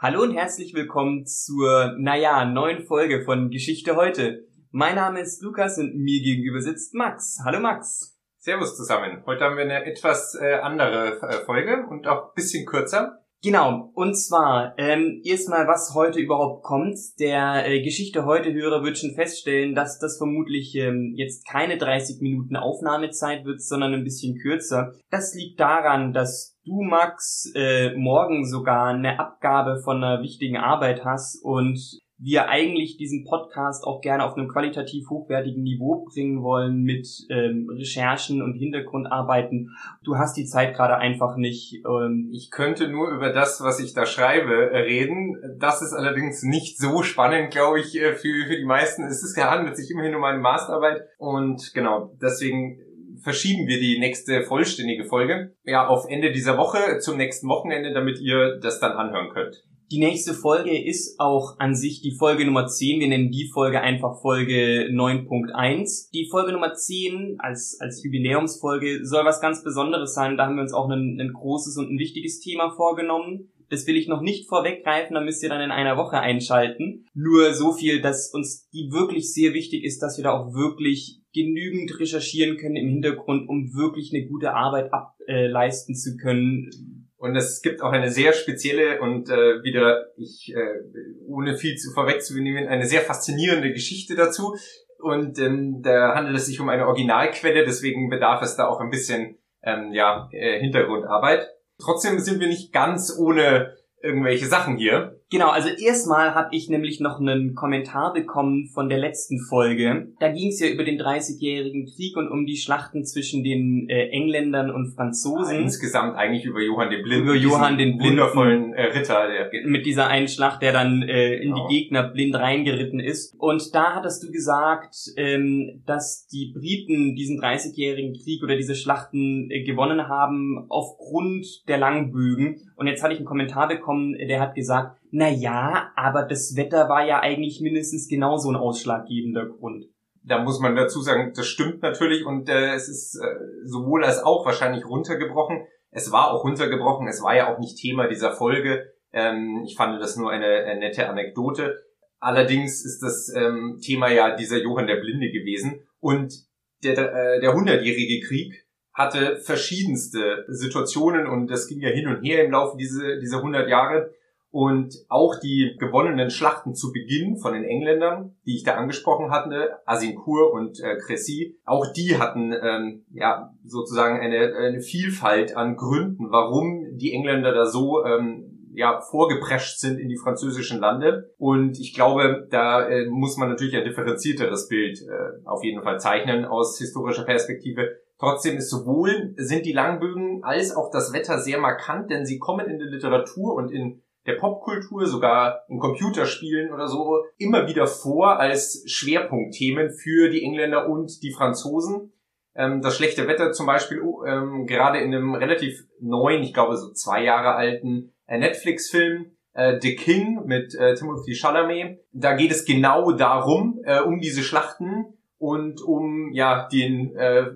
Hallo und herzlich willkommen zur, naja, neuen Folge von Geschichte heute. Mein Name ist Lukas und mir gegenüber sitzt Max. Hallo Max. Servus zusammen. Heute haben wir eine etwas äh, andere äh, Folge und auch ein bisschen kürzer. Genau, und zwar ähm, erstmal, was heute überhaupt kommt. Der äh, Geschichte heute Hörer wird schon feststellen, dass das vermutlich ähm, jetzt keine 30 Minuten Aufnahmezeit wird, sondern ein bisschen kürzer. Das liegt daran, dass du, Max, äh, morgen sogar eine Abgabe von einer wichtigen Arbeit hast und wir eigentlich diesen Podcast auch gerne auf einem qualitativ hochwertigen Niveau bringen wollen mit ähm, Recherchen und Hintergrundarbeiten. Du hast die Zeit gerade einfach nicht. Ähm ich könnte nur über das, was ich da schreibe, äh, reden. Das ist allerdings nicht so spannend, glaube ich, äh, für, für die meisten. Es ist handelt sich immerhin um eine Masterarbeit und genau, deswegen verschieben wir die nächste vollständige Folge ja auf Ende dieser Woche zum nächsten Wochenende, damit ihr das dann anhören könnt. Die nächste Folge ist auch an sich die Folge Nummer 10. Wir nennen die Folge einfach Folge 9.1. Die Folge Nummer 10 als, als Jubiläumsfolge soll was ganz Besonderes sein. Da haben wir uns auch ein, ein großes und ein wichtiges Thema vorgenommen. Das will ich noch nicht vorweggreifen, da müsst ihr dann in einer Woche einschalten. Nur so viel, dass uns die wirklich sehr wichtig ist, dass wir da auch wirklich genügend recherchieren können im Hintergrund, um wirklich eine gute Arbeit ableisten zu können und es gibt auch eine sehr spezielle und äh, wieder, ich äh, ohne viel zu vorwegzunehmen, eine sehr faszinierende Geschichte dazu. Und ähm, da handelt es sich um eine Originalquelle, deswegen bedarf es da auch ein bisschen ähm, ja, äh, Hintergrundarbeit. Trotzdem sind wir nicht ganz ohne irgendwelche Sachen hier. Genau, also erstmal habe ich nämlich noch einen Kommentar bekommen von der letzten Folge. Da ging es ja über den 30-jährigen Krieg und um die Schlachten zwischen den äh, Engländern und Franzosen. Ah, insgesamt eigentlich über Johann den Blinden. Über Johann den Blinden. Wundervollen äh, Ritter. Der mit dieser einen Schlacht, der dann äh, in genau. die Gegner blind reingeritten ist. Und da hattest du gesagt, ähm, dass die Briten diesen 30-jährigen Krieg oder diese Schlachten äh, gewonnen haben aufgrund der Langbögen. Und jetzt hatte ich einen Kommentar bekommen, der hat gesagt, na ja, aber das Wetter war ja eigentlich mindestens genauso ein ausschlaggebender Grund. Da muss man dazu sagen, das stimmt natürlich und äh, es ist äh, sowohl als auch wahrscheinlich runtergebrochen. Es war auch runtergebrochen, es war ja auch nicht Thema dieser Folge. Ähm, ich fand das nur eine, eine nette Anekdote. Allerdings ist das ähm, Thema ja dieser Johann der Blinde gewesen und der, äh, der hundertjährige Krieg hatte verschiedenste Situationen und das ging ja hin und her im Laufe dieser, dieser 100 Jahre. Und auch die gewonnenen Schlachten zu Beginn von den Engländern, die ich da angesprochen hatte, Azincourt und äh, Crécy, auch die hatten ähm, ja sozusagen eine, eine Vielfalt an Gründen, warum die Engländer da so ähm, ja, vorgeprescht sind in die französischen Lande. Und ich glaube, da äh, muss man natürlich ein differenzierteres Bild äh, auf jeden Fall zeichnen aus historischer Perspektive. Trotzdem ist sowohl sind die Langbögen als auch das Wetter sehr markant, denn sie kommen in der Literatur und in der Popkultur, sogar in Computerspielen oder so, immer wieder vor als Schwerpunktthemen für die Engländer und die Franzosen. Ähm, das schlechte Wetter zum Beispiel, oh, ähm, gerade in einem relativ neuen, ich glaube so zwei Jahre alten äh, Netflix-Film, äh, The King mit äh, Timothy Chalamet. Da geht es genau darum, äh, um diese Schlachten und um ja den äh,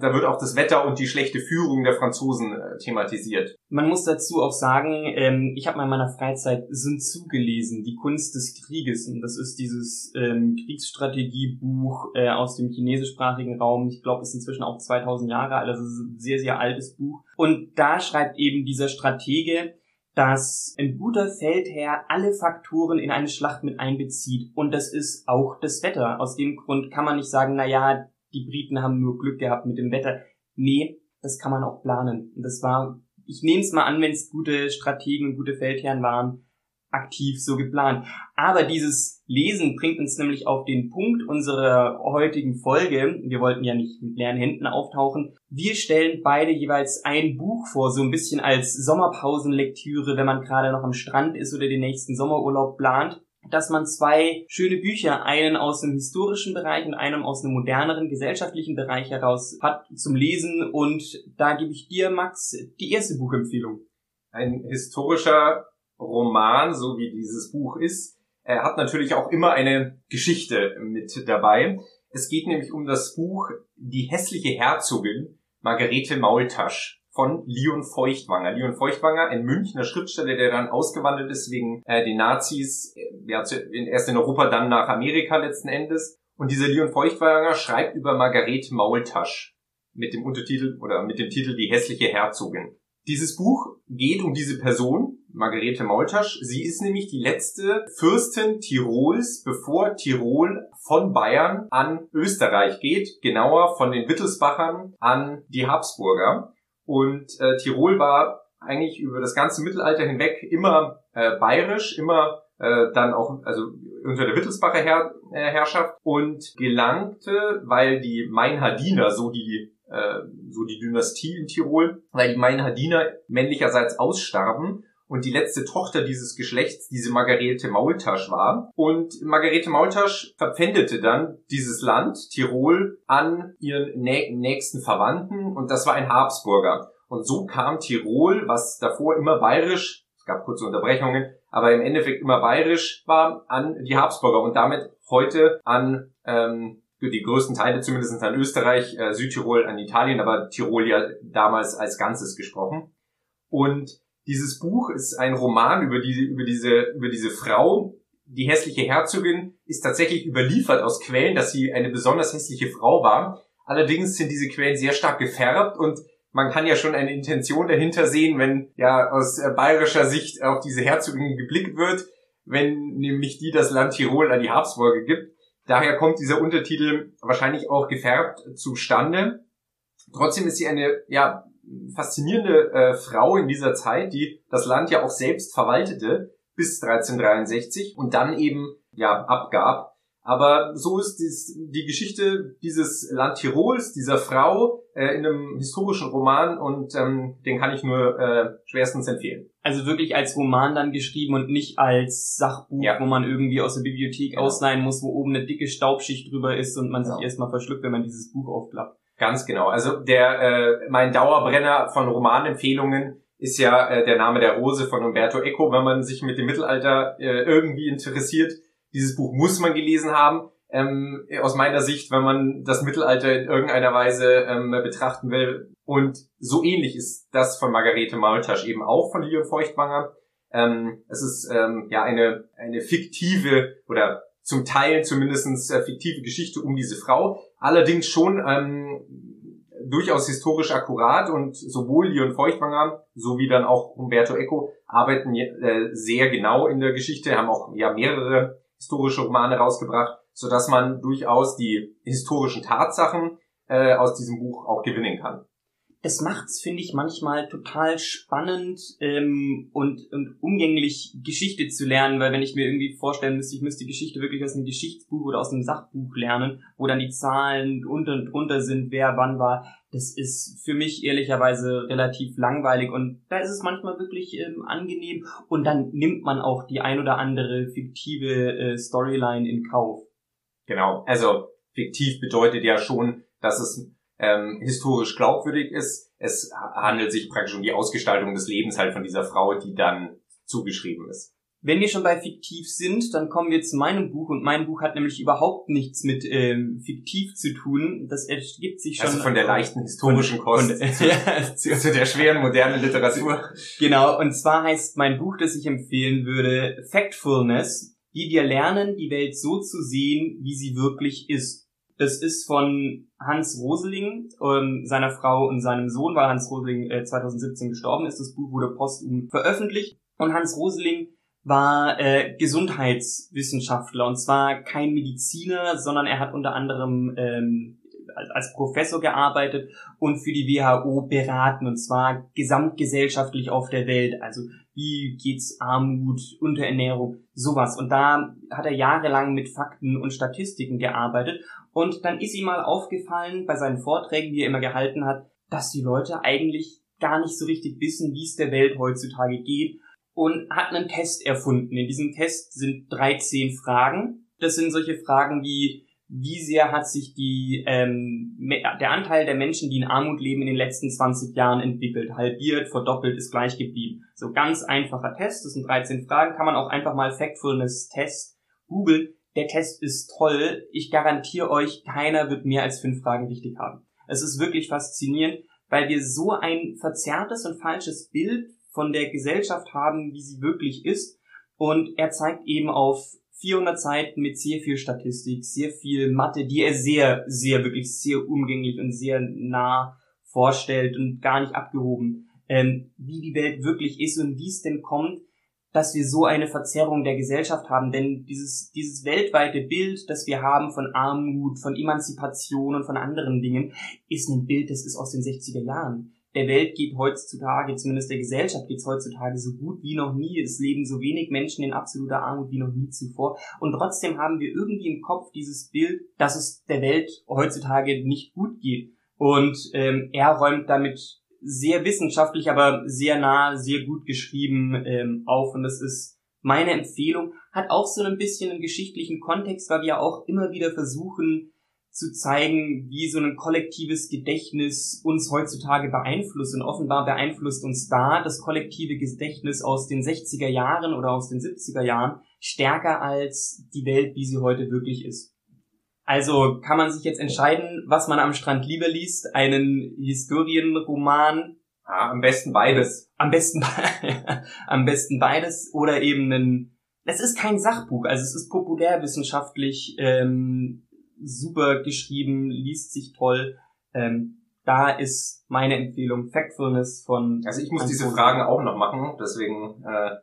da wird auch das Wetter und die schlechte Führung der Franzosen äh, thematisiert. Man muss dazu auch sagen, ähm, ich habe mal in meiner Freizeit Sun Tzu gelesen, die Kunst des Krieges und das ist dieses ähm, Kriegsstrategiebuch äh, aus dem chinesischsprachigen Raum. Ich glaube, es ist inzwischen auch 2000 Jahre alt, also sehr sehr altes Buch und da schreibt eben dieser Stratege dass ein guter Feldherr alle Faktoren in eine Schlacht mit einbezieht. Und das ist auch das Wetter. Aus dem Grund kann man nicht sagen, na ja, die Briten haben nur Glück gehabt mit dem Wetter. Nee, das kann man auch planen. Und das war, ich nehme es mal an, wenn es gute Strategen und gute Feldherren waren, aktiv so geplant. Aber dieses Lesen bringt uns nämlich auf den Punkt unserer heutigen Folge. Wir wollten ja nicht mit leeren Händen auftauchen. Wir stellen beide jeweils ein Buch vor, so ein bisschen als Sommerpausenlektüre, wenn man gerade noch am Strand ist oder den nächsten Sommerurlaub plant dass man zwei schöne Bücher, einen aus dem historischen Bereich und einem aus einem moderneren gesellschaftlichen Bereich heraus hat zum Lesen. Und da gebe ich dir, Max, die erste Buchempfehlung. Ein historischer Roman, so wie dieses Buch ist, er hat natürlich auch immer eine Geschichte mit dabei. Es geht nämlich um das Buch Die hässliche Herzogin Margarete Maultasch von Leon Feuchtwanger. Leon Feuchtwanger, ein Münchner Schriftsteller, der dann ausgewandert ist wegen äh, den Nazis, äh, ja, erst in Europa, dann nach Amerika letzten Endes. Und dieser Leon Feuchtwanger schreibt über Margarete Maultasch mit dem Untertitel oder mit dem Titel Die hässliche Herzogin. Dieses Buch geht um diese Person, Margarete Maultasch. Sie ist nämlich die letzte Fürstin Tirols, bevor Tirol von Bayern an Österreich geht, genauer von den Wittelsbachern an die Habsburger. Und äh, Tirol war eigentlich über das ganze Mittelalter hinweg immer äh, bayerisch, immer äh, dann auch also unter der Wittelsbacher Herr, äh, Herrschaft und gelangte, weil die Mainhardiner so die äh, so die Dynastie in Tirol, weil die Mainhardiner männlicherseits ausstarben und die letzte Tochter dieses Geschlechts diese Margarete Maultasch war. Und Margarete Maultasch verpfändete dann dieses Land, Tirol, an ihren nä nächsten Verwandten und das war ein Habsburger. Und so kam Tirol, was davor immer bayerisch, es gab kurze Unterbrechungen, aber im Endeffekt immer bayerisch war, an die Habsburger und damit heute an ähm, die größten Teile zumindest an Österreich, äh, Südtirol, an Italien, aber Tirol ja damals als Ganzes gesprochen. Und dieses Buch ist ein Roman über diese, über diese, über diese Frau. Die hässliche Herzogin ist tatsächlich überliefert aus Quellen, dass sie eine besonders hässliche Frau war. Allerdings sind diese Quellen sehr stark gefärbt und man kann ja schon eine Intention dahinter sehen, wenn ja aus äh, bayerischer Sicht auf diese Herzogin geblickt wird, wenn nämlich die das Land Tirol an die Habsburger gibt. Daher kommt dieser Untertitel wahrscheinlich auch gefärbt zustande. Trotzdem ist sie eine ja faszinierende äh, Frau in dieser Zeit, die das Land ja auch selbst verwaltete bis 1363 und dann eben ja abgab. Aber so ist dies, die Geschichte dieses Land Tirols, dieser Frau äh, in einem historischen Roman und ähm, den kann ich nur äh, schwerstens empfehlen. Also wirklich als Roman dann geschrieben und nicht als Sachbuch, ja. wo man irgendwie aus der Bibliothek genau. ausleihen muss, wo oben eine dicke Staubschicht drüber ist und man genau. sich erstmal verschluckt, wenn man dieses Buch aufklappt. Ganz genau. Also der äh, mein Dauerbrenner von Romanempfehlungen ist ja äh, der Name der Rose von Umberto Eco, wenn man sich mit dem Mittelalter äh, irgendwie interessiert. Dieses Buch muss man gelesen haben. Ähm, aus meiner Sicht, wenn man das Mittelalter in irgendeiner Weise ähm, betrachten will. Und so ähnlich ist das von Margarete Maultasch eben auch von Leon Feuchtwanger. Ähm, es ist ähm, ja eine, eine fiktive oder zum Teil zumindest äh, fiktive Geschichte um diese Frau, allerdings schon ähm, durchaus historisch akkurat und sowohl Leon Feuchtwanger sowie dann auch Umberto Eco arbeiten äh, sehr genau in der Geschichte, haben auch ja mehrere historische Romane rausgebracht, so dass man durchaus die historischen Tatsachen äh, aus diesem Buch auch gewinnen kann das macht's, finde ich, manchmal total spannend ähm, und, und umgänglich Geschichte zu lernen, weil wenn ich mir irgendwie vorstellen müsste, ich müsste Geschichte wirklich aus einem Geschichtsbuch oder aus einem Sachbuch lernen, wo dann die Zahlen unter und drunter sind, wer wann war, das ist für mich ehrlicherweise relativ langweilig und da ist es manchmal wirklich ähm, angenehm und dann nimmt man auch die ein oder andere fiktive äh, Storyline in Kauf. Genau, also fiktiv bedeutet ja schon, dass es ähm, historisch glaubwürdig ist. Es handelt sich praktisch um die Ausgestaltung des Lebens halt von dieser Frau, die dann zugeschrieben ist. Wenn wir schon bei fiktiv sind, dann kommen wir zu meinem Buch und mein Buch hat nämlich überhaupt nichts mit ähm, fiktiv zu tun. Das ergibt sich schon. Also von der leichten historischen Kost von, ja, zu, zu der schweren modernen Literatur. Genau, und zwar heißt mein Buch, das ich empfehlen würde, Factfulness, wie wir lernen, die Welt so zu sehen, wie sie wirklich ist. Das ist von Hans Roseling, ähm, seiner Frau und seinem Sohn, weil Hans Roseling äh, 2017 gestorben ist. Das Buch wurde postum veröffentlicht. Und Hans Roseling war äh, Gesundheitswissenschaftler und zwar kein Mediziner, sondern er hat unter anderem ähm, als Professor gearbeitet und für die WHO beraten und zwar gesamtgesellschaftlich auf der Welt. Also wie geht's Armut, Unterernährung, sowas. Und da hat er jahrelang mit Fakten und Statistiken gearbeitet. Und dann ist ihm mal aufgefallen bei seinen Vorträgen, die er immer gehalten hat, dass die Leute eigentlich gar nicht so richtig wissen, wie es der Welt heutzutage geht. Und hat einen Test erfunden. In diesem Test sind 13 Fragen. Das sind solche Fragen wie, wie sehr hat sich die, ähm, der Anteil der Menschen, die in Armut leben, in den letzten 20 Jahren entwickelt. Halbiert, verdoppelt, ist gleich geblieben. So ganz einfacher Test, das sind 13 Fragen, kann man auch einfach mal Factfulness-Test googeln. Der Test ist toll. Ich garantiere euch, keiner wird mehr als fünf Fragen richtig haben. Es ist wirklich faszinierend. weil wir so ein verzerrtes und falsches Bild von der Gesellschaft haben, wie sie wirklich ist. Und er zeigt eben auf 400 Seiten mit sehr viel Statistik, sehr viel Mathe, die er sehr, sehr, wirklich sehr umgänglich und sehr nah vorstellt und gar nicht abgehoben, ähm, wie die Welt wirklich ist und wie es denn kommt, dass wir so eine Verzerrung der Gesellschaft haben. Denn dieses, dieses weltweite Bild, das wir haben von Armut, von Emanzipation und von anderen Dingen, ist ein Bild, das ist aus den 60er Jahren. Der Welt geht heutzutage, zumindest der Gesellschaft geht es heutzutage so gut wie noch nie. Es leben so wenig Menschen in absoluter Armut wie noch nie zuvor. Und trotzdem haben wir irgendwie im Kopf dieses Bild, dass es der Welt heutzutage nicht gut geht. Und ähm, er räumt damit sehr wissenschaftlich, aber sehr nah, sehr gut geschrieben ähm, auf. Und das ist meine Empfehlung. Hat auch so ein bisschen einen geschichtlichen Kontext, weil wir auch immer wieder versuchen zu zeigen, wie so ein kollektives Gedächtnis uns heutzutage beeinflusst. Und offenbar beeinflusst uns da das kollektive Gedächtnis aus den 60er Jahren oder aus den 70er Jahren stärker als die Welt, wie sie heute wirklich ist. Also kann man sich jetzt entscheiden, was man am Strand lieber liest, einen Historienroman. Ja, am besten beides. Am besten, am besten beides oder eben ein. Es ist kein Sachbuch, also es ist populärwissenschaftlich ähm, super geschrieben, liest sich toll. Ähm, da ist meine Empfehlung Factfulness von. Also ich muss diese Fragen auch noch machen, deswegen äh,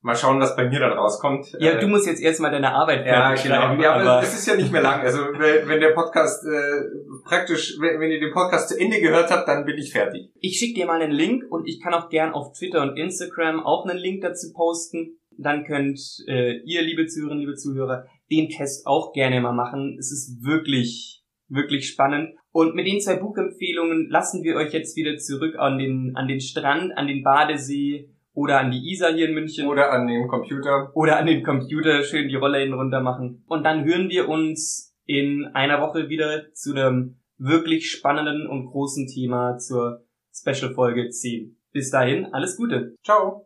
Mal schauen, was bei mir dann rauskommt. Ja, äh, du musst jetzt erstmal deine Arbeit ja, genau. Ja, aber es ist ja nicht mehr lang. Also wenn der Podcast äh, praktisch, wenn, wenn ihr den Podcast zu Ende gehört habt, dann bin ich fertig. Ich schicke dir mal einen Link und ich kann auch gern auf Twitter und Instagram auch einen Link dazu posten. Dann könnt äh, ihr, liebe Zuhörerinnen, liebe Zuhörer, den Test auch gerne mal machen. Es ist wirklich, wirklich spannend. Und mit den zwei Buchempfehlungen lassen wir euch jetzt wieder zurück an den, an den Strand, an den Badesee oder an die Isar hier in München. Oder an den Computer. Oder an den Computer schön die Rolle hin runter machen. Und dann hören wir uns in einer Woche wieder zu einem wirklich spannenden und großen Thema zur Special Folge 10. Bis dahin, alles Gute. Ciao.